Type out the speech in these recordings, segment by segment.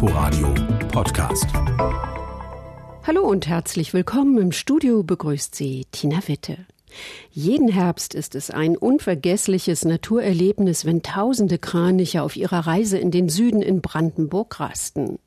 Inforadio Podcast. Hallo und herzlich willkommen. Im Studio begrüßt Sie Tina Witte. Jeden Herbst ist es ein unvergessliches Naturerlebnis, wenn tausende Kraniche auf ihrer Reise in den Süden in Brandenburg rasten.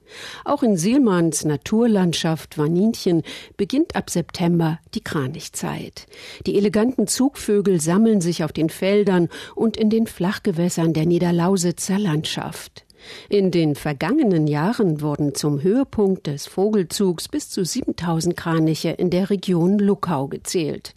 Auch in Silmans Naturlandschaft Waninchen beginnt ab September die Kranichzeit. Die eleganten Zugvögel sammeln sich auf den Feldern und in den Flachgewässern der Niederlausitzer Landschaft. In den vergangenen Jahren wurden zum Höhepunkt des Vogelzugs bis zu 7000 Kraniche in der Region Luckau gezählt.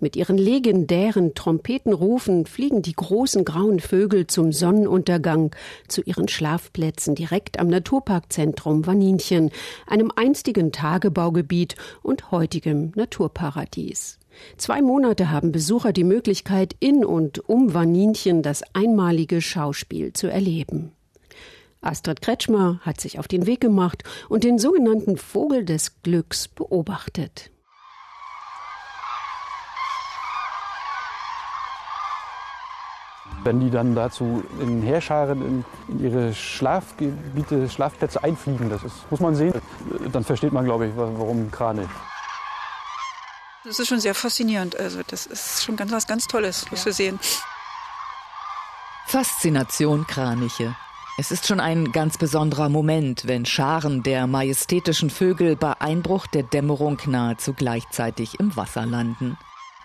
Mit ihren legendären Trompetenrufen fliegen die großen grauen Vögel zum Sonnenuntergang zu ihren Schlafplätzen direkt am Naturparkzentrum Waninchen, einem einstigen Tagebaugebiet und heutigem Naturparadies. Zwei Monate haben Besucher die Möglichkeit, in und um Waninchen das einmalige Schauspiel zu erleben. Astrid Kretschmer hat sich auf den Weg gemacht und den sogenannten Vogel des Glücks beobachtet. Wenn die dann dazu in Heerscharen in, in, ihre Schlafgebiete, Schlafplätze einfliegen, das ist, muss man sehen, dann versteht man, glaube ich, warum Kranich. Das ist schon sehr faszinierend. Also das ist schon ganz was ganz Tolles, was ja. wir sehen. Faszination Kraniche. Es ist schon ein ganz besonderer Moment, wenn Scharen der majestätischen Vögel bei Einbruch der Dämmerung nahezu gleichzeitig im Wasser landen.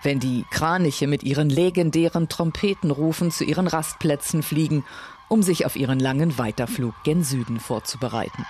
Wenn die Kraniche mit ihren legendären Trompetenrufen zu ihren Rastplätzen fliegen, um sich auf ihren langen Weiterflug gen Süden vorzubereiten.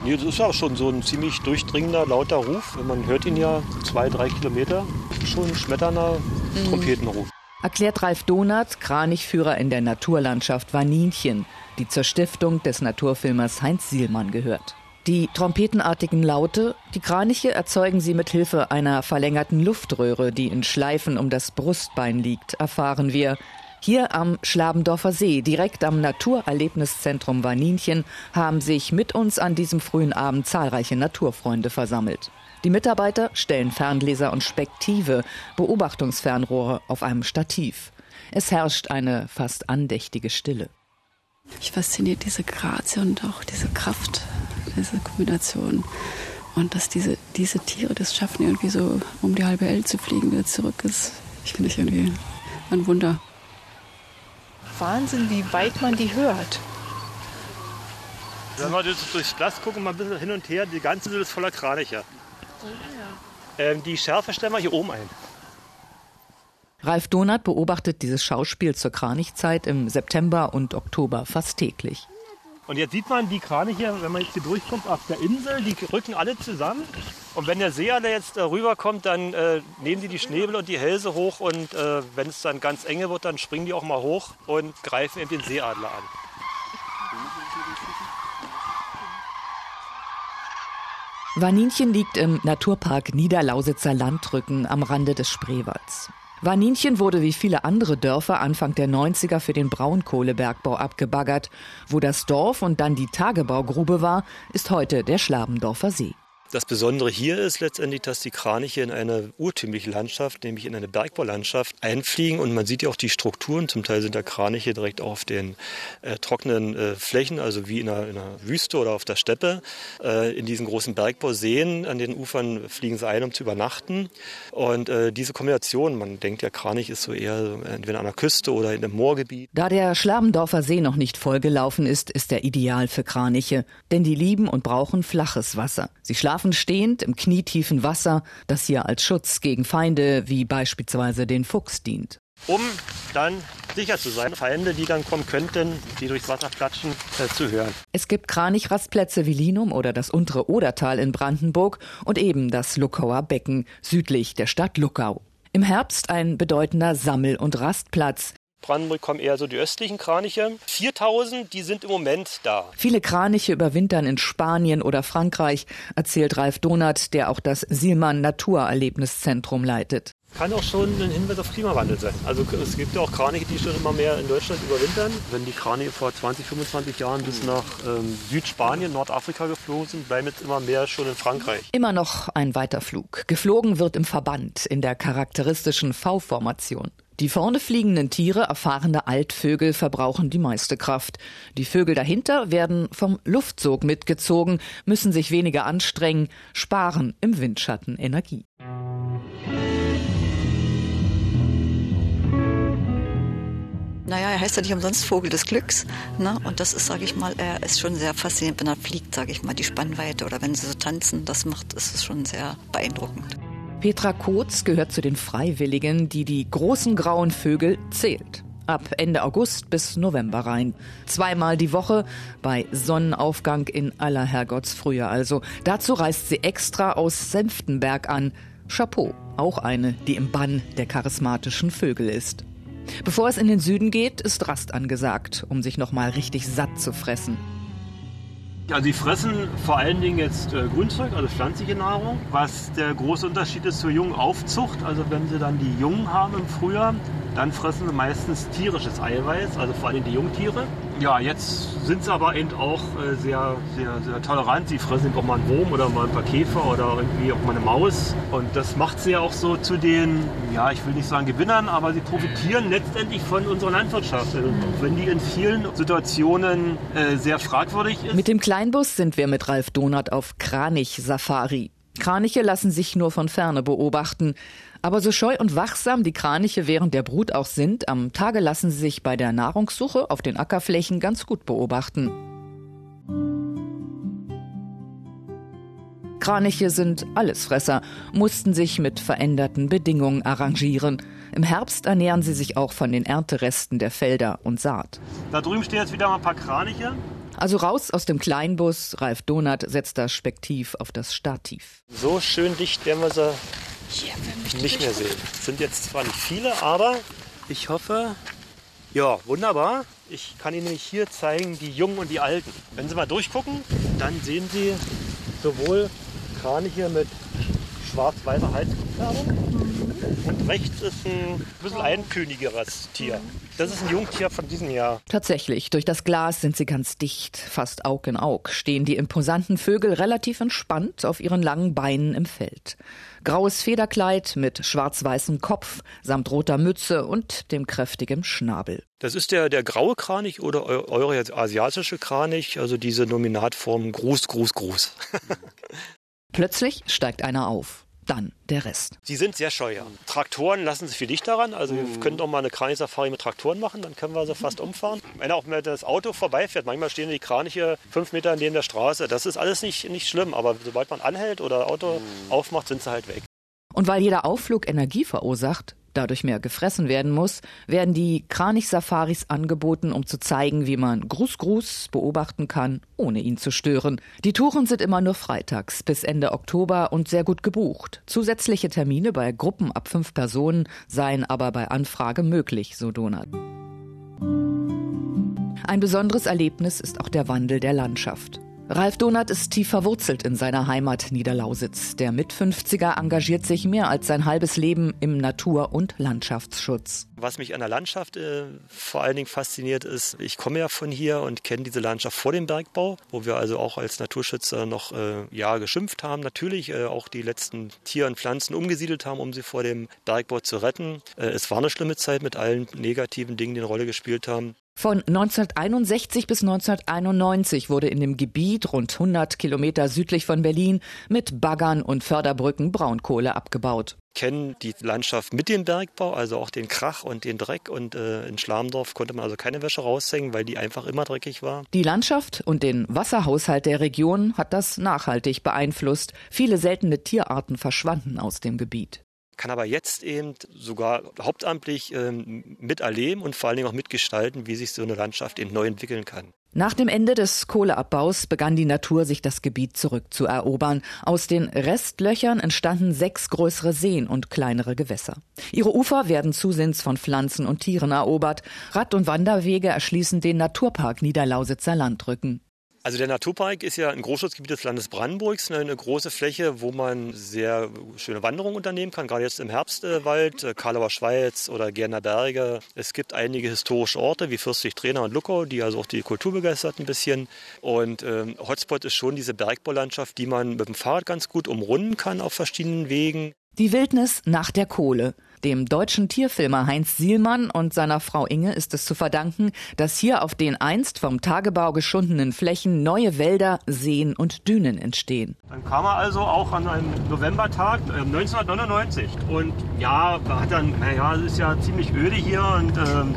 Nee, das ist auch schon so ein ziemlich durchdringender, lauter Ruf. Man hört ihn ja zwei, drei Kilometer. Schon ein schmetternder mhm. Trompetenruf erklärt Ralf Donath, Kranichführer in der Naturlandschaft Waninchen, die zur Stiftung des Naturfilmers Heinz Sielmann gehört. Die trompetenartigen Laute, die Kraniche erzeugen sie mit Hilfe einer verlängerten Luftröhre, die in Schleifen um das Brustbein liegt, erfahren wir. Hier am Schlabendorfer See, direkt am Naturerlebniszentrum Waninchen, haben sich mit uns an diesem frühen Abend zahlreiche Naturfreunde versammelt. Die Mitarbeiter stellen Ferngläser und Spektive, Beobachtungsfernrohre auf einem Stativ. Es herrscht eine fast andächtige Stille. Mich fasziniert diese Grazie und auch diese Kraft, diese Kombination. Und dass diese, diese Tiere das schaffen, irgendwie so um die halbe Welt zu fliegen, wieder zurück ist, ich finde ich irgendwie ein Wunder. Wahnsinn, wie weit man die hört. Wenn wir durchs Glas gucken, mal ein bisschen hin und her, die ganze Insel ist voller Kraniche. Ähm, die Schärfe stellen wir hier oben ein. Ralf Donath beobachtet dieses Schauspiel zur Kranichzeit im September und Oktober fast täglich. Und jetzt sieht man die Kraniche, wenn man jetzt hier durchkommt, auf der Insel, die rücken alle zusammen. Und wenn der Seeadler jetzt äh, rüberkommt, dann äh, nehmen sie die Schnäbel und die Hälse hoch. Und äh, wenn es dann ganz enge wird, dann springen die auch mal hoch und greifen eben den Seeadler an. Waninchen liegt im Naturpark Niederlausitzer Landrücken am Rande des Spreewalds. Waninchen wurde wie viele andere Dörfer Anfang der 90er für den Braunkohlebergbau abgebaggert. Wo das Dorf und dann die Tagebaugrube war, ist heute der Schlabendorfer See. Das Besondere hier ist letztendlich, dass die Kraniche in eine urtümliche Landschaft, nämlich in eine Bergbaulandschaft, einfliegen. Und man sieht ja auch die Strukturen. Zum Teil sind da Kraniche direkt auf den äh, trockenen äh, Flächen, also wie in einer, in einer, Wüste oder auf der Steppe. Äh, in diesen großen Bergbauseen an den Ufern fliegen sie ein, um zu übernachten. Und äh, diese Kombination, man denkt ja, Kranich ist so eher entweder an der Küste oder in einem Moorgebiet. Da der Schlabendorfer See noch nicht vollgelaufen ist, ist er ideal für Kraniche. Denn die lieben und brauchen flaches Wasser. Sie schlafen schlafen stehend im knietiefen Wasser, das hier als Schutz gegen Feinde wie beispielsweise den Fuchs dient. Um dann sicher zu sein, Feinde, die dann kommen könnten, die durchs Wasser klatschen, äh, zu hören. Es gibt Kranichrastplätze wie Linum oder das untere Odertal in Brandenburg und eben das Luckauer Becken südlich der Stadt Luckau. Im Herbst ein bedeutender Sammel- und Rastplatz, Brandenburg kommen eher so die östlichen Kraniche. 4000, die sind im Moment da. Viele Kraniche überwintern in Spanien oder Frankreich, erzählt Ralf Donath, der auch das Silman Naturerlebniszentrum leitet. Kann auch schon ein Hinweis auf Klimawandel sein. Also es gibt ja auch Kraniche, die schon immer mehr in Deutschland überwintern. Wenn die Kraniche vor 20, 25 Jahren bis nach ähm, Südspanien, Nordafrika geflogen sind, bleiben jetzt immer mehr schon in Frankreich. Immer noch ein Weiterflug. Geflogen wird im Verband in der charakteristischen V-Formation. Die vorne fliegenden Tiere, erfahrene Altvögel, verbrauchen die meiste Kraft. Die Vögel dahinter werden vom Luftsog mitgezogen, müssen sich weniger anstrengen, sparen im Windschatten Energie. Naja, er heißt ja nicht umsonst Vogel des Glücks. Ne? Und das ist, sage ich mal, er ist schon sehr faszinierend, wenn er fliegt, sage ich mal, die Spannweite oder wenn sie so tanzen, das macht, ist es schon sehr beeindruckend. Petra Kotz gehört zu den Freiwilligen, die die großen grauen Vögel zählt. Ab Ende August bis November rein. Zweimal die Woche bei Sonnenaufgang in aller Herrgottsfrühe also. Dazu reist sie extra aus Senftenberg an. Chapeau, auch eine, die im Bann der charismatischen Vögel ist. Bevor es in den Süden geht, ist Rast angesagt, um sich nochmal richtig satt zu fressen. Also sie fressen vor allen Dingen jetzt äh, Grünzeug, also pflanzliche Nahrung. Was der große Unterschied ist zur jungen Aufzucht, also wenn sie dann die Jungen haben im Frühjahr, dann fressen sie meistens tierisches Eiweiß, also vor allem die Jungtiere. Ja, jetzt sind sie aber eben auch äh, sehr, sehr, sehr tolerant. Sie fressen auch mal einen Wurm oder mal ein paar Käfer oder irgendwie auch mal eine Maus. Und das macht sie ja auch so zu den, ja, ich will nicht sagen Gewinnern, aber sie profitieren letztendlich von unserer Landwirtschaft. Also, wenn die in vielen Situationen äh, sehr fragwürdig ist. Mit dem Kleinbus sind wir mit Ralf Donat auf Kranich-Safari. Kraniche lassen sich nur von ferne beobachten. Aber so scheu und wachsam die Kraniche während der Brut auch sind, am Tage lassen sie sich bei der Nahrungssuche auf den Ackerflächen ganz gut beobachten. Kraniche sind Allesfresser, mussten sich mit veränderten Bedingungen arrangieren. Im Herbst ernähren sie sich auch von den Ernteresten der Felder und Saat. Da drüben stehen jetzt wieder mal ein paar Kraniche. Also raus aus dem Kleinbus, Ralf Donat setzt das Spektiv auf das Stativ. So schön dicht werden wir sie nicht mehr sehen. Es sind jetzt zwar nicht viele, aber ich hoffe, ja, wunderbar. Ich kann Ihnen nämlich hier zeigen, die Jungen und die Alten. Wenn Sie mal durchgucken, dann sehen Sie sowohl Kraniche mit schwarz-weißer Halsfärbung und rechts ist ein bisschen einkönigeres Tier. Das ist ein Jungtier von diesem Jahr. Tatsächlich, durch das Glas sind sie ganz dicht, fast Aug in Aug, stehen die imposanten Vögel relativ entspannt auf ihren langen Beinen im Feld. Graues Federkleid mit schwarz-weißem Kopf samt roter Mütze und dem kräftigen Schnabel. Das ist der, der graue Kranich oder eu- eure asiatische Kranich, also diese Nominatform Gruß, Gruß, Gruß. Plötzlich steigt einer auf. Dann der Rest. Sie sind sehr scheu. Ja. Traktoren lassen sich viel dicht daran. Also wir können auch mal eine Kranich-Safari mit Traktoren machen, dann können wir sie fast umfahren. Wenn auch mal das Auto vorbeifährt, manchmal stehen die Kraniche fünf Meter neben der Straße. Das ist alles nicht, nicht schlimm, aber sobald man anhält oder Auto aufmacht, sind sie halt weg. Und weil jeder Aufflug Energie verursacht, dadurch mehr gefressen werden muss, werden die Kranich-Safaris angeboten, um zu zeigen, wie man Gruß Gruß beobachten kann, ohne ihn zu stören. Die Touren sind immer nur freitags bis Ende Oktober und sehr gut gebucht. Zusätzliche Termine bei Gruppen ab fünf Personen seien aber bei Anfrage möglich, so Donat. Ein besonderes Erlebnis ist auch der Wandel der Landschaft. Ralf Donat ist tief verwurzelt in seiner Heimat Niederlausitz. Der Mit-50er engagiert sich mehr als sein halbes Leben im Natur- und Landschaftsschutz. Was mich an der Landschaft äh, vor allen Dingen fasziniert ist, ich komme ja von hier und kenne diese Landschaft vor dem Bergbau, wo wir also auch als Naturschützer noch äh, ja geschimpft haben, natürlich äh, auch die letzten Tiere und Pflanzen umgesiedelt haben, um sie vor dem Bergbau zu retten. Äh, es war eine schlimme Zeit mit allen negativen Dingen, die eine Rolle gespielt haben. Von 1961 bis 1991 wurde in dem Gebiet rund 100 Kilometer südlich von Berlin mit Baggern und Förderbrücken Braunkohle abgebaut. Kennen die Landschaft mit dem Bergbau, also auch den Krach und den Dreck. Und äh, in Schlamdorf konnte man also keine Wäsche raushängen, weil die einfach immer dreckig war. Die Landschaft und den Wasserhaushalt der Region hat das nachhaltig beeinflusst. Viele seltene Tierarten verschwanden aus dem Gebiet kann aber jetzt eben sogar hauptamtlich ähm, miterleben und vor allen Dingen auch mitgestalten, wie sich so eine Landschaft eben neu entwickeln kann. Nach dem Ende des Kohleabbaus begann die Natur, sich das Gebiet zurückzuerobern. Aus den Restlöchern entstanden sechs größere Seen und kleinere Gewässer. Ihre Ufer werden zusehends von Pflanzen und Tieren erobert. Rad- und Wanderwege erschließen den Naturpark Niederlausitzer Landrücken. Also der Naturpark ist ja ein Großschutzgebiet des Landes Brandenburgs, ne, eine große Fläche, wo man sehr schöne Wanderungen unternehmen kann, gerade jetzt im Herbstwald, äh, Karlauer Schweiz oder Gerner Berge. Es gibt einige historische Orte wie Fürstlich Trainer und Luckau, die also auch die Kultur begeistert ein bisschen. Und ähm, Hotspot ist schon diese Bergbaulandschaft, die man mit dem Fahrrad ganz gut umrunden kann auf verschiedenen Wegen. Die Wildnis nach der Kohle. Dem deutschen Tierfilmer Heinz Sielmann und seiner Frau Inge ist es zu verdanken, dass hier auf den einst vom Tagebau geschundenen Flächen neue Wälder, Seen und Dünen entstehen. Dann kam er also auch an einem Novembertag äh, 1999 und ja, hat dann, naja, es ist ja ziemlich öde hier und ähm,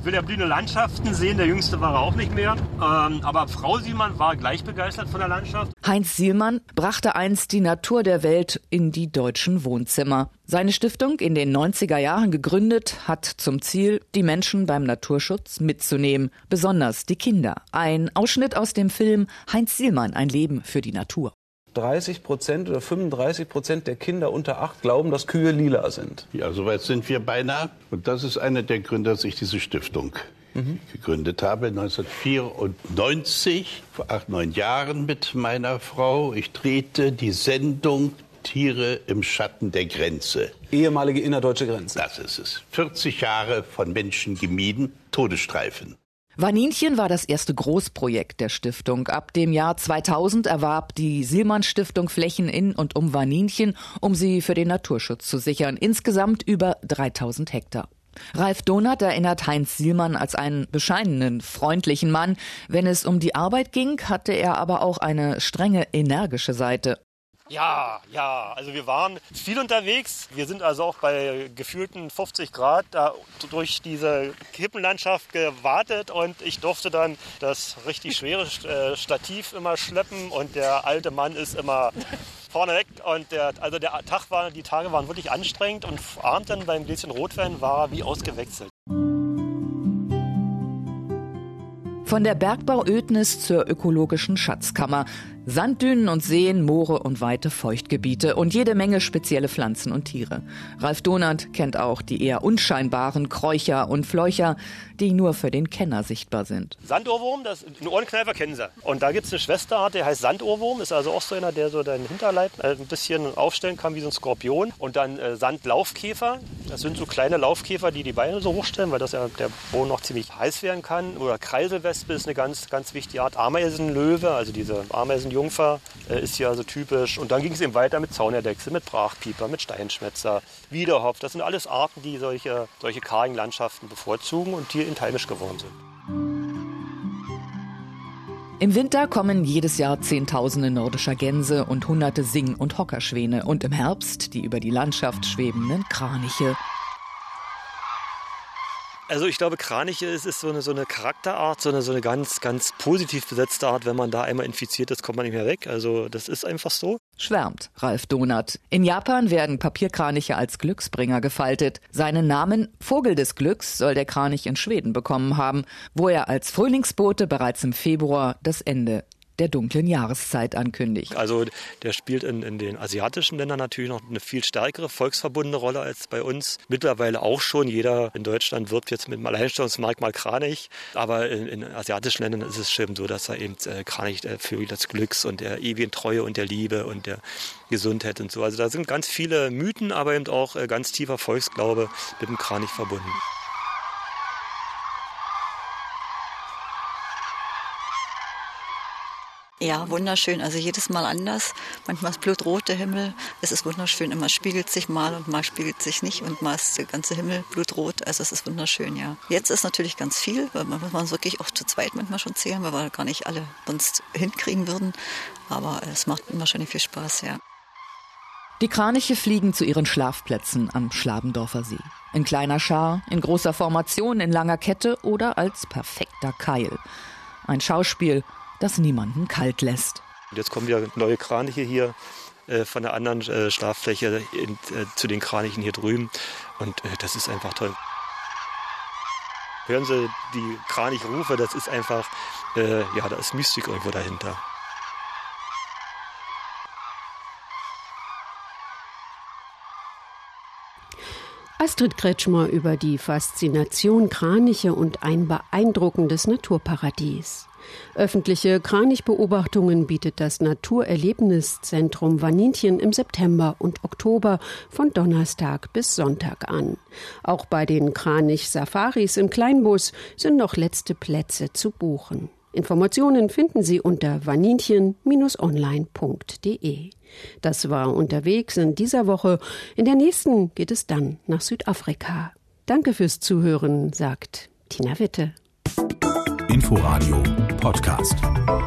ich will ja blühende Landschaften sehen. Der Jüngste war er auch nicht mehr. Ähm, aber Frau Sielmann war gleich begeistert von der Landschaft. Heinz Sielmann brachte einst die Natur der Welt in die deutschen Wohnzimmer. Seine Stiftung, in den 90er Jahren gegründet, hat zum Ziel, die Menschen beim Naturschutz mitzunehmen, besonders die Kinder. Ein Ausschnitt aus dem Film Heinz Sielmann, ein Leben für die Natur. 30 Prozent oder 35 Prozent der Kinder unter acht glauben, dass Kühe lila sind. Ja, soweit sind wir beinahe. Und das ist einer der Gründe, dass ich diese Stiftung mhm. gegründet habe. 1994, vor acht, neun Jahren mit meiner Frau. Ich drehte die Sendung Tiere im Schatten der Grenze. Ehemalige innerdeutsche Grenze. Das ist es. 40 Jahre von Menschen gemieden, Todesstreifen. Vaninchen war das erste Großprojekt der Stiftung. Ab dem Jahr 2000 erwarb die Silmann Stiftung Flächen in und um Vaninchen, um sie für den Naturschutz zu sichern. Insgesamt über 3000 Hektar. Ralf Donath erinnert Heinz Sielmann als einen bescheidenen, freundlichen Mann. Wenn es um die Arbeit ging, hatte er aber auch eine strenge, energische Seite. Ja, ja, also wir waren viel unterwegs. Wir sind also auch bei gefühlten 50 Grad da durch diese Kippenlandschaft gewartet und ich durfte dann das richtig schwere äh, Stativ immer schleppen und der alte Mann ist immer vorne weg und der, also der Tag war, die Tage waren wirklich anstrengend und abend dann beim Gläschen Rotwein war wie ausgewechselt. Von der Bergbauödnis zur ökologischen Schatzkammer. Sanddünen und Seen, Moore und weite Feuchtgebiete und jede Menge spezielle Pflanzen und Tiere. Ralf Donat kennt auch die eher unscheinbaren Kräucher und Fleucher, die nur für den Kenner sichtbar sind. Sandohrwurm, das, einen Ohrenkneifer kennen Sie. Und da gibt es eine Schwesterart, der heißt Sandohrwurm, ist also auch so einer, der so deinen Hinterleib äh, ein bisschen aufstellen kann wie so ein Skorpion. Und dann äh, Sandlaufkäfer, das sind so kleine Laufkäfer, die die Beine so hochstellen, weil das ja der Boden noch ziemlich heiß werden kann. Oder Kreiselwespe ist eine ganz, ganz wichtige Art. Ameisenlöwe, also diese Ameisenjungfer, äh, ist hier also typisch. Und dann ging es eben weiter mit Zaunerdechse, mit Brachpieper, mit Steinschmetzer, Wiederhopf. Das sind alles Arten, die solche, solche kargen Landschaften bevorzugen und hier heimisch geworden sind. Im Winter kommen jedes Jahr Zehntausende nordischer Gänse und hunderte Sing- und Hockerschwäne und im Herbst die über die Landschaft schwebenden Kraniche. Also ich glaube, Kraniche ist, ist so, eine, so eine Charakterart, so eine, so eine ganz, ganz positiv besetzte Art. Wenn man da einmal infiziert ist, kommt man nicht mehr weg. Also das ist einfach so. Schwärmt Ralf Donath. In Japan werden Papierkraniche als Glücksbringer gefaltet. Seinen Namen Vogel des Glücks soll der Kranich in Schweden bekommen haben, wo er als Frühlingsbote bereits im Februar das Ende der dunklen Jahreszeit ankündigt. Also der spielt in, in, den asiatischen Ländern natürlich noch eine viel stärkere volksverbundene Rolle als bei uns. Mittlerweile auch schon. Jeder in Deutschland wirbt jetzt mit dem Alleinstellungsmerkmal Kranich. Aber in, in asiatischen Ländern ist es schon so, dass er eben äh, Kranich der Vögel des Glücks und der ewigen Treue und der Liebe und der Gesundheit und so. Also da sind ganz viele Mythen, aber eben auch äh, ganz tiefer Volksglaube mit dem Kranich verbunden. Ja, wunderschön. Also jedes Mal anders. Manchmal ist blutrot der Himmel. Es ist wunderschön. Immer spiegelt sich mal und mal spiegelt sich nicht und mal ist der ganze Himmel blutrot. Also es ist wunderschön, ja. Jetzt ist natürlich ganz viel, weil man muss man wirklich auch zu zweit manchmal schon zählen, weil wir gar nicht alle sonst hinkriegen würden. Aber es macht wahrscheinlich viel Spaß, ja. Die Kraniche fliegen zu ihren Schlafplätzen am Schlabendorfer See. In kleiner Schar, in großer Formation, in langer Kette oder als perfekter Keil. Ein Schauspiel, das niemanden kalt lässt. Jetzt kommen ja neue Kraniche hier äh, von der anderen äh, Schlaffläche in, äh, zu den Kranichen hier drüben. Und äh, das ist einfach toll. Hören Sie die Kranichrufe, das ist einfach, äh, ja, da ist Mystik irgendwo dahinter. Astrid Kretschmer über die Faszination Kraniche und ein beeindruckendes Naturparadies. Öffentliche Kranichbeobachtungen bietet das Naturerlebniszentrum Vaninchen im September und Oktober von Donnerstag bis Sonntag an. Auch bei den Kranich-Safaris im Kleinbus sind noch letzte Plätze zu buchen. Informationen finden Sie unter vaninchen-online.de. Das war unterwegs in dieser Woche. In der nächsten geht es dann nach Südafrika. Danke fürs Zuhören, sagt Tina Witte. Inforadio Podcast.